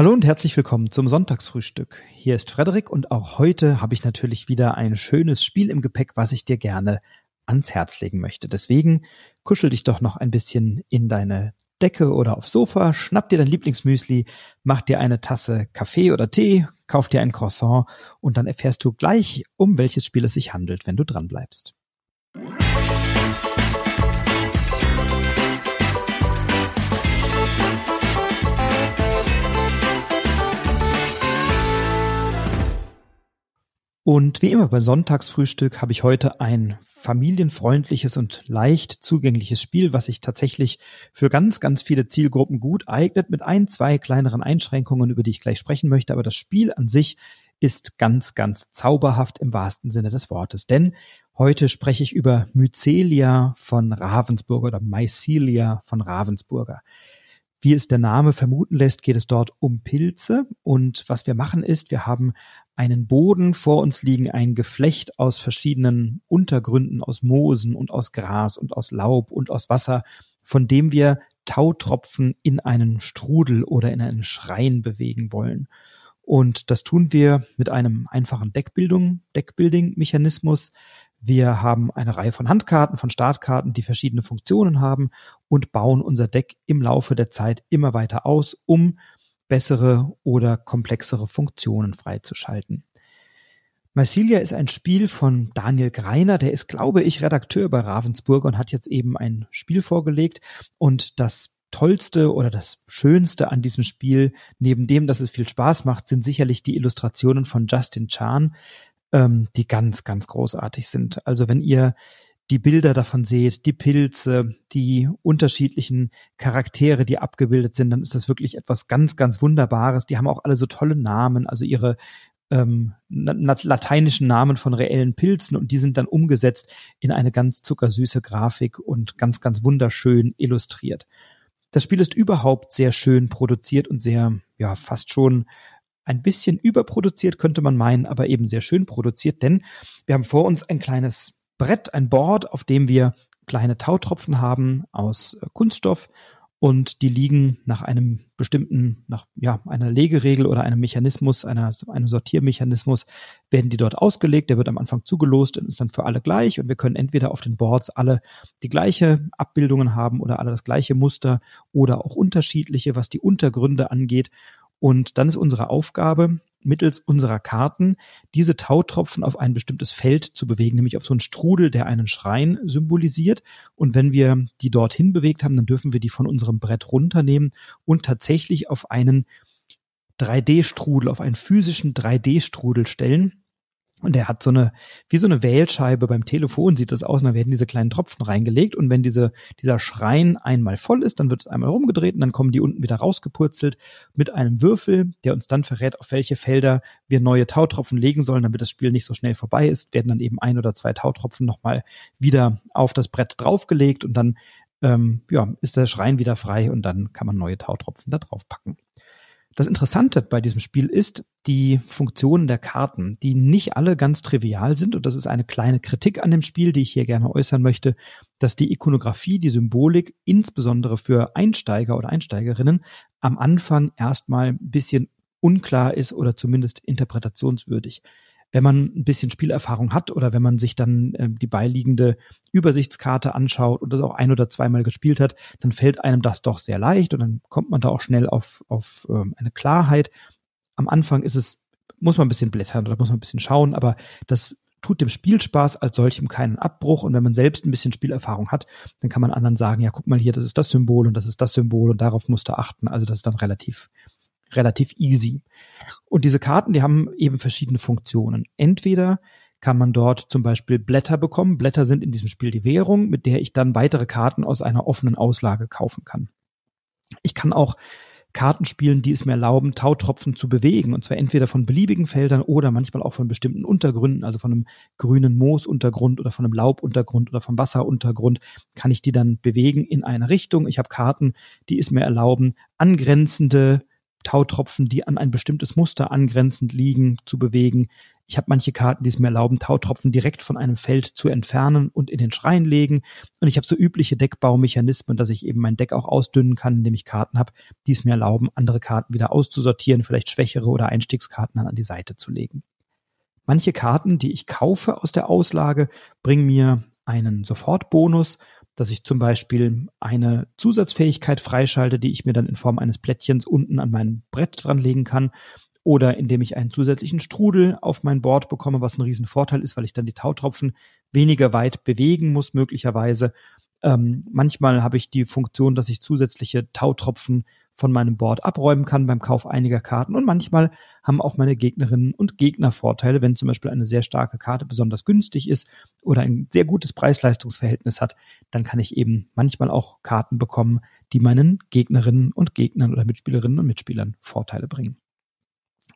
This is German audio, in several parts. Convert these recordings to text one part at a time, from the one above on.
Hallo und herzlich willkommen zum Sonntagsfrühstück. Hier ist Frederik und auch heute habe ich natürlich wieder ein schönes Spiel im Gepäck, was ich dir gerne ans Herz legen möchte. Deswegen kuschel dich doch noch ein bisschen in deine Decke oder aufs Sofa, schnapp dir dein Lieblingsmüsli, mach dir eine Tasse Kaffee oder Tee, kauf dir ein Croissant und dann erfährst du gleich, um welches Spiel es sich handelt, wenn du dran bleibst. Und wie immer bei Sonntagsfrühstück habe ich heute ein familienfreundliches und leicht zugängliches Spiel, was sich tatsächlich für ganz, ganz viele Zielgruppen gut eignet, mit ein, zwei kleineren Einschränkungen, über die ich gleich sprechen möchte. Aber das Spiel an sich ist ganz, ganz zauberhaft im wahrsten Sinne des Wortes. Denn heute spreche ich über Mycelia von Ravensburger oder Mycelia von Ravensburger. Wie es der Name vermuten lässt, geht es dort um Pilze. Und was wir machen ist, wir haben einen Boden vor uns liegen, ein Geflecht aus verschiedenen Untergründen, aus Moosen und aus Gras und aus Laub und aus Wasser, von dem wir Tautropfen in einen Strudel oder in einen Schrein bewegen wollen. Und das tun wir mit einem einfachen Deckbildung, Deckbuilding-Mechanismus, wir haben eine Reihe von Handkarten, von Startkarten, die verschiedene Funktionen haben und bauen unser Deck im Laufe der Zeit immer weiter aus, um bessere oder komplexere Funktionen freizuschalten. Marsilia ist ein Spiel von Daniel Greiner, der ist, glaube ich, Redakteur bei Ravensburger und hat jetzt eben ein Spiel vorgelegt. Und das Tollste oder das Schönste an diesem Spiel, neben dem, dass es viel Spaß macht, sind sicherlich die Illustrationen von Justin Chan, ähm, die ganz, ganz großartig sind. Also wenn ihr die Bilder davon seht, die Pilze, die unterschiedlichen Charaktere, die abgebildet sind, dann ist das wirklich etwas ganz, ganz Wunderbares. Die haben auch alle so tolle Namen, also ihre ähm, lateinischen Namen von reellen Pilzen und die sind dann umgesetzt in eine ganz zuckersüße Grafik und ganz, ganz wunderschön illustriert. Das Spiel ist überhaupt sehr schön produziert und sehr, ja, fast schon ein bisschen überproduziert, könnte man meinen, aber eben sehr schön produziert, denn wir haben vor uns ein kleines Brett, ein Board, auf dem wir kleine Tautropfen haben aus äh, Kunststoff und die liegen nach einem bestimmten, nach ja, einer Legeregel oder einem Mechanismus, einer, einem Sortiermechanismus, werden die dort ausgelegt. Der wird am Anfang zugelost und ist dann für alle gleich und wir können entweder auf den Boards alle die gleiche Abbildungen haben oder alle das gleiche Muster oder auch unterschiedliche, was die Untergründe angeht. Und dann ist unsere Aufgabe, mittels unserer Karten diese Tautropfen auf ein bestimmtes Feld zu bewegen, nämlich auf so einen Strudel, der einen Schrein symbolisiert. Und wenn wir die dorthin bewegt haben, dann dürfen wir die von unserem Brett runternehmen und tatsächlich auf einen 3D-Strudel, auf einen physischen 3D-Strudel stellen. Und er hat so eine, wie so eine Wählscheibe beim Telefon sieht das aus, und da werden diese kleinen Tropfen reingelegt. Und wenn diese, dieser Schrein einmal voll ist, dann wird es einmal rumgedreht und dann kommen die unten wieder rausgepurzelt mit einem Würfel, der uns dann verrät, auf welche Felder wir neue Tautropfen legen sollen, damit das Spiel nicht so schnell vorbei ist, werden dann eben ein oder zwei Tautropfen nochmal wieder auf das Brett draufgelegt und dann ähm, ja, ist der Schrein wieder frei und dann kann man neue Tautropfen da drauf packen. Das Interessante bei diesem Spiel ist die Funktionen der Karten, die nicht alle ganz trivial sind. Und das ist eine kleine Kritik an dem Spiel, die ich hier gerne äußern möchte, dass die Ikonografie, die Symbolik, insbesondere für Einsteiger oder Einsteigerinnen, am Anfang erstmal ein bisschen unklar ist oder zumindest interpretationswürdig wenn man ein bisschen Spielerfahrung hat oder wenn man sich dann äh, die beiliegende Übersichtskarte anschaut und das auch ein oder zweimal gespielt hat, dann fällt einem das doch sehr leicht und dann kommt man da auch schnell auf, auf ähm, eine Klarheit. Am Anfang ist es, muss man ein bisschen blättern oder muss man ein bisschen schauen, aber das tut dem Spielspaß als solchem keinen Abbruch. Und wenn man selbst ein bisschen Spielerfahrung hat, dann kann man anderen sagen, ja, guck mal hier, das ist das Symbol und das ist das Symbol und darauf musst du achten. Also das ist dann relativ, relativ easy. Und diese Karten, die haben eben verschiedene Funktionen. Entweder kann man dort zum Beispiel Blätter bekommen. Blätter sind in diesem Spiel die Währung, mit der ich dann weitere Karten aus einer offenen Auslage kaufen kann. Ich kann auch Karten spielen, die es mir erlauben, Tautropfen zu bewegen. Und zwar entweder von beliebigen Feldern oder manchmal auch von bestimmten Untergründen, also von einem grünen Moosuntergrund oder von einem Laubuntergrund oder vom Wasseruntergrund, kann ich die dann bewegen in eine Richtung. Ich habe Karten, die es mir erlauben, angrenzende Tautropfen, die an ein bestimmtes Muster angrenzend liegen, zu bewegen. Ich habe manche Karten, die es mir erlauben, Tautropfen direkt von einem Feld zu entfernen und in den Schrein legen. Und ich habe so übliche Deckbaumechanismen, dass ich eben mein Deck auch ausdünnen kann, indem ich Karten habe, die es mir erlauben, andere Karten wieder auszusortieren, vielleicht schwächere oder Einstiegskarten dann an die Seite zu legen. Manche Karten, die ich kaufe aus der Auslage, bringen mir einen Sofortbonus, dass ich zum Beispiel eine Zusatzfähigkeit freischalte, die ich mir dann in Form eines Plättchens unten an mein Brett dranlegen kann oder indem ich einen zusätzlichen Strudel auf mein Board bekomme, was ein Riesenvorteil ist, weil ich dann die Tautropfen weniger weit bewegen muss, möglicherweise. Ähm, manchmal habe ich die Funktion, dass ich zusätzliche Tautropfen von meinem Board abräumen kann beim Kauf einiger Karten. Und manchmal haben auch meine Gegnerinnen und Gegner Vorteile, wenn zum Beispiel eine sehr starke Karte besonders günstig ist oder ein sehr gutes Preis-Leistungs-Verhältnis hat, dann kann ich eben manchmal auch Karten bekommen, die meinen Gegnerinnen und Gegnern oder Mitspielerinnen und Mitspielern Vorteile bringen.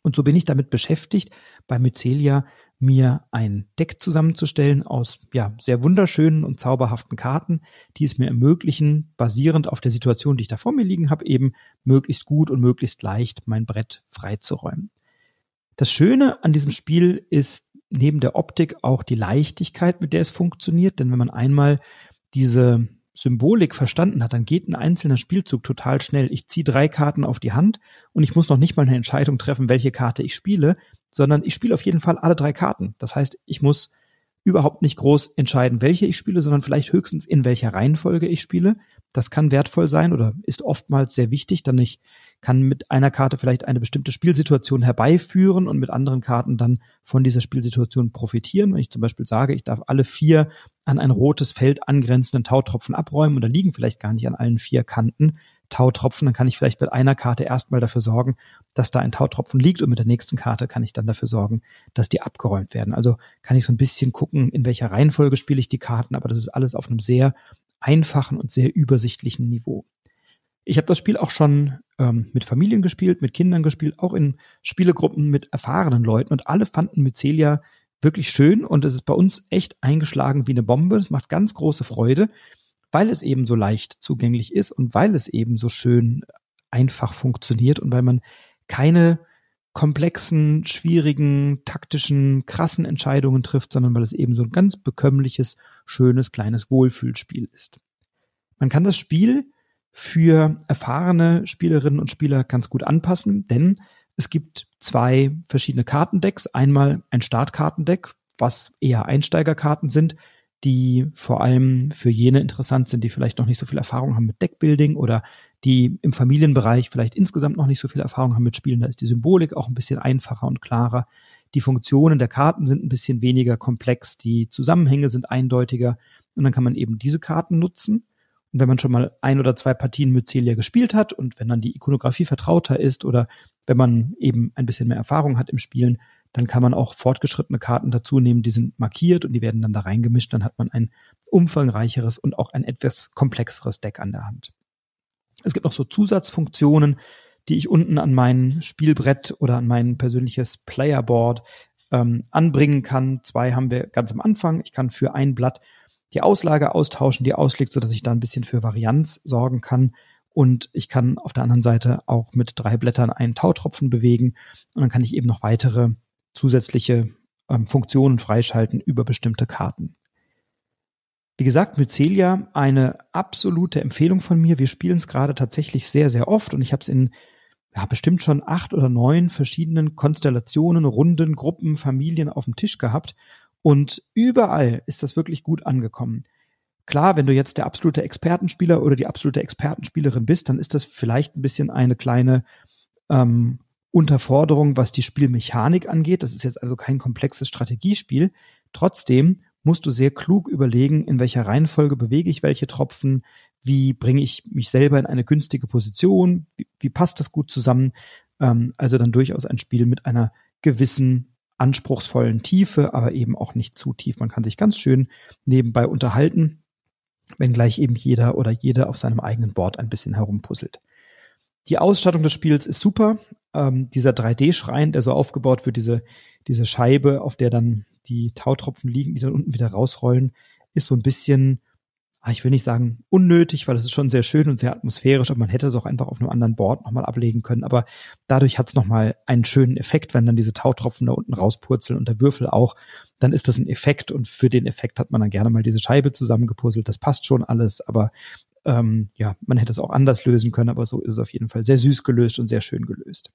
Und so bin ich damit beschäftigt, bei Mycelia mir ein Deck zusammenzustellen aus ja, sehr wunderschönen und zauberhaften Karten, die es mir ermöglichen, basierend auf der Situation, die ich da vor mir liegen habe, eben möglichst gut und möglichst leicht mein Brett freizuräumen. Das Schöne an diesem Spiel ist neben der Optik auch die Leichtigkeit, mit der es funktioniert, denn wenn man einmal diese Symbolik verstanden hat, dann geht ein einzelner Spielzug total schnell. Ich ziehe drei Karten auf die Hand und ich muss noch nicht mal eine Entscheidung treffen, welche Karte ich spiele, sondern ich spiele auf jeden Fall alle drei Karten. Das heißt, ich muss überhaupt nicht groß entscheiden, welche ich spiele, sondern vielleicht höchstens in welcher Reihenfolge ich spiele. Das kann wertvoll sein oder ist oftmals sehr wichtig, denn ich kann mit einer Karte vielleicht eine bestimmte Spielsituation herbeiführen und mit anderen Karten dann von dieser Spielsituation profitieren. Wenn ich zum Beispiel sage, ich darf alle vier an ein rotes Feld angrenzenden Tautropfen abräumen da liegen vielleicht gar nicht an allen vier Kanten Tautropfen, dann kann ich vielleicht mit einer Karte erstmal dafür sorgen, dass da ein Tautropfen liegt und mit der nächsten Karte kann ich dann dafür sorgen, dass die abgeräumt werden. Also kann ich so ein bisschen gucken, in welcher Reihenfolge spiele ich die Karten, aber das ist alles auf einem sehr einfachen und sehr übersichtlichen Niveau. Ich habe das Spiel auch schon ähm, mit Familien gespielt, mit Kindern gespielt, auch in Spielegruppen mit erfahrenen Leuten und alle fanden Mycelia wirklich schön und es ist bei uns echt eingeschlagen wie eine Bombe. Es macht ganz große Freude, weil es eben so leicht zugänglich ist und weil es eben so schön einfach funktioniert und weil man keine komplexen, schwierigen, taktischen, krassen Entscheidungen trifft, sondern weil es eben so ein ganz bekömmliches, schönes, kleines Wohlfühlspiel ist. Man kann das Spiel für erfahrene Spielerinnen und Spieler ganz gut anpassen, denn es gibt zwei verschiedene Kartendecks. Einmal ein Startkartendeck, was eher Einsteigerkarten sind, die vor allem für jene interessant sind, die vielleicht noch nicht so viel Erfahrung haben mit Deckbuilding oder die im Familienbereich vielleicht insgesamt noch nicht so viel Erfahrung haben mit Spielen. Da ist die Symbolik auch ein bisschen einfacher und klarer. Die Funktionen der Karten sind ein bisschen weniger komplex, die Zusammenhänge sind eindeutiger und dann kann man eben diese Karten nutzen. Und wenn man schon mal ein oder zwei Partien Mycelia gespielt hat und wenn dann die Ikonografie vertrauter ist oder wenn man eben ein bisschen mehr Erfahrung hat im Spielen, dann kann man auch fortgeschrittene Karten dazu nehmen, die sind markiert und die werden dann da reingemischt. Dann hat man ein umfangreicheres und auch ein etwas komplexeres Deck an der Hand. Es gibt noch so Zusatzfunktionen, die ich unten an mein Spielbrett oder an mein persönliches Playerboard ähm, anbringen kann. Zwei haben wir ganz am Anfang. Ich kann für ein Blatt die Auslage austauschen, die ausliegt, so dass ich da ein bisschen für Varianz sorgen kann. Und ich kann auf der anderen Seite auch mit drei Blättern einen Tautropfen bewegen. Und dann kann ich eben noch weitere zusätzliche ähm, Funktionen freischalten über bestimmte Karten. Wie gesagt, Mycelia, eine absolute Empfehlung von mir. Wir spielen es gerade tatsächlich sehr, sehr oft und ich habe es in ja, bestimmt schon acht oder neun verschiedenen Konstellationen, Runden, Gruppen, Familien auf dem Tisch gehabt und überall ist das wirklich gut angekommen. Klar, wenn du jetzt der absolute Expertenspieler oder die absolute Expertenspielerin bist, dann ist das vielleicht ein bisschen eine kleine ähm, Unterforderung, was die Spielmechanik angeht. Das ist jetzt also kein komplexes Strategiespiel. Trotzdem musst du sehr klug überlegen, in welcher Reihenfolge bewege ich welche Tropfen, wie bringe ich mich selber in eine günstige Position, wie, wie passt das gut zusammen. Ähm, also dann durchaus ein Spiel mit einer gewissen anspruchsvollen Tiefe, aber eben auch nicht zu tief. Man kann sich ganz schön nebenbei unterhalten, wenn gleich eben jeder oder jede auf seinem eigenen Board ein bisschen herumpuzzelt. Die Ausstattung des Spiels ist super. Ähm, dieser 3D-Schrein, der so aufgebaut wird, diese, diese Scheibe, auf der dann die Tautropfen liegen, die dann unten wieder rausrollen, ist so ein bisschen ah, ich will nicht sagen unnötig, weil es ist schon sehr schön und sehr atmosphärisch, aber man hätte es auch einfach auf einem anderen Board nochmal ablegen können. Aber dadurch hat es nochmal einen schönen Effekt, wenn dann diese Tautropfen da unten rauspurzeln und der Würfel auch, dann ist das ein Effekt und für den Effekt hat man dann gerne mal diese Scheibe zusammengepuzzelt. Das passt schon alles, aber ähm, ja, man hätte es auch anders lösen können, aber so ist es auf jeden Fall sehr süß gelöst und sehr schön gelöst.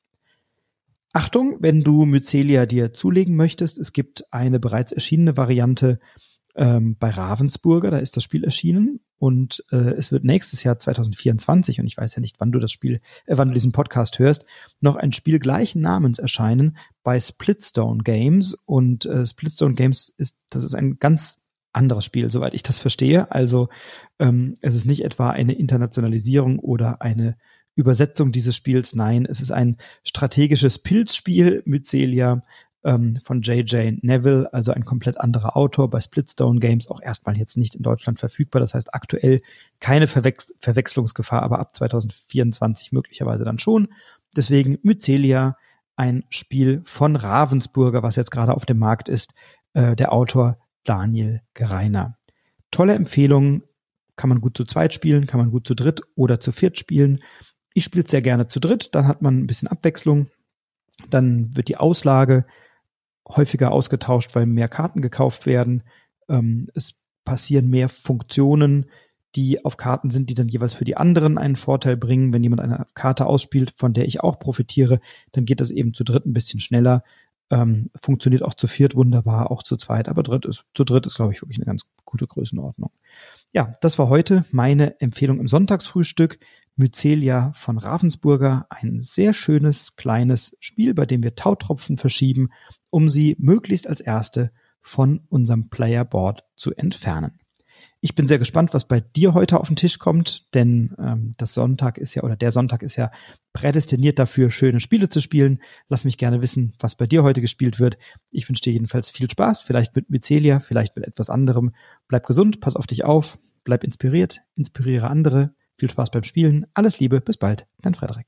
Achtung, wenn du Mycelia dir zulegen möchtest, es gibt eine bereits erschienene Variante ähm, bei Ravensburger, da ist das Spiel erschienen und äh, es wird nächstes Jahr 2024 und ich weiß ja nicht, wann du das Spiel, äh, wann du diesen Podcast hörst, noch ein Spiel gleichen Namens erscheinen bei Splitstone Games und äh, Splitstone Games ist, das ist ein ganz anderes Spiel, soweit ich das verstehe. Also ähm, es ist nicht etwa eine Internationalisierung oder eine Übersetzung dieses Spiels. Nein, es ist ein strategisches Pilzspiel mit Celia, ähm, von J.J. Neville, also ein komplett anderer Autor, bei Splitstone Games auch erstmal jetzt nicht in Deutschland verfügbar. Das heißt aktuell keine Verwechs Verwechslungsgefahr, aber ab 2024 möglicherweise dann schon. Deswegen Mycelia, ein Spiel von Ravensburger, was jetzt gerade auf dem Markt ist, äh, der Autor Daniel Gereiner. Tolle Empfehlung, kann man gut zu zweit spielen, kann man gut zu dritt oder zu viert spielen. Ich spiele sehr gerne zu dritt, dann hat man ein bisschen Abwechslung. Dann wird die Auslage häufiger ausgetauscht, weil mehr Karten gekauft werden. Ähm, es passieren mehr Funktionen, die auf Karten sind, die dann jeweils für die anderen einen Vorteil bringen. Wenn jemand eine Karte ausspielt, von der ich auch profitiere, dann geht das eben zu dritt ein bisschen schneller. Ähm, funktioniert auch zu viert wunderbar, auch zu zweit, aber dritt ist, zu dritt ist, glaube ich, wirklich eine ganz gute Größenordnung. Ja, das war heute meine Empfehlung im Sonntagsfrühstück. Mycelia von Ravensburger, ein sehr schönes kleines Spiel, bei dem wir Tautropfen verschieben um sie möglichst als erste von unserem Playerboard zu entfernen. Ich bin sehr gespannt, was bei dir heute auf den Tisch kommt, denn ähm, das Sonntag ist ja oder der Sonntag ist ja prädestiniert dafür, schöne Spiele zu spielen. Lass mich gerne wissen, was bei dir heute gespielt wird. Ich wünsche dir jedenfalls viel Spaß, vielleicht mit Mycelia, vielleicht mit etwas anderem. Bleib gesund, pass auf dich auf, bleib inspiriert, inspiriere andere. Viel Spaß beim Spielen. Alles Liebe, bis bald, dein Frederik.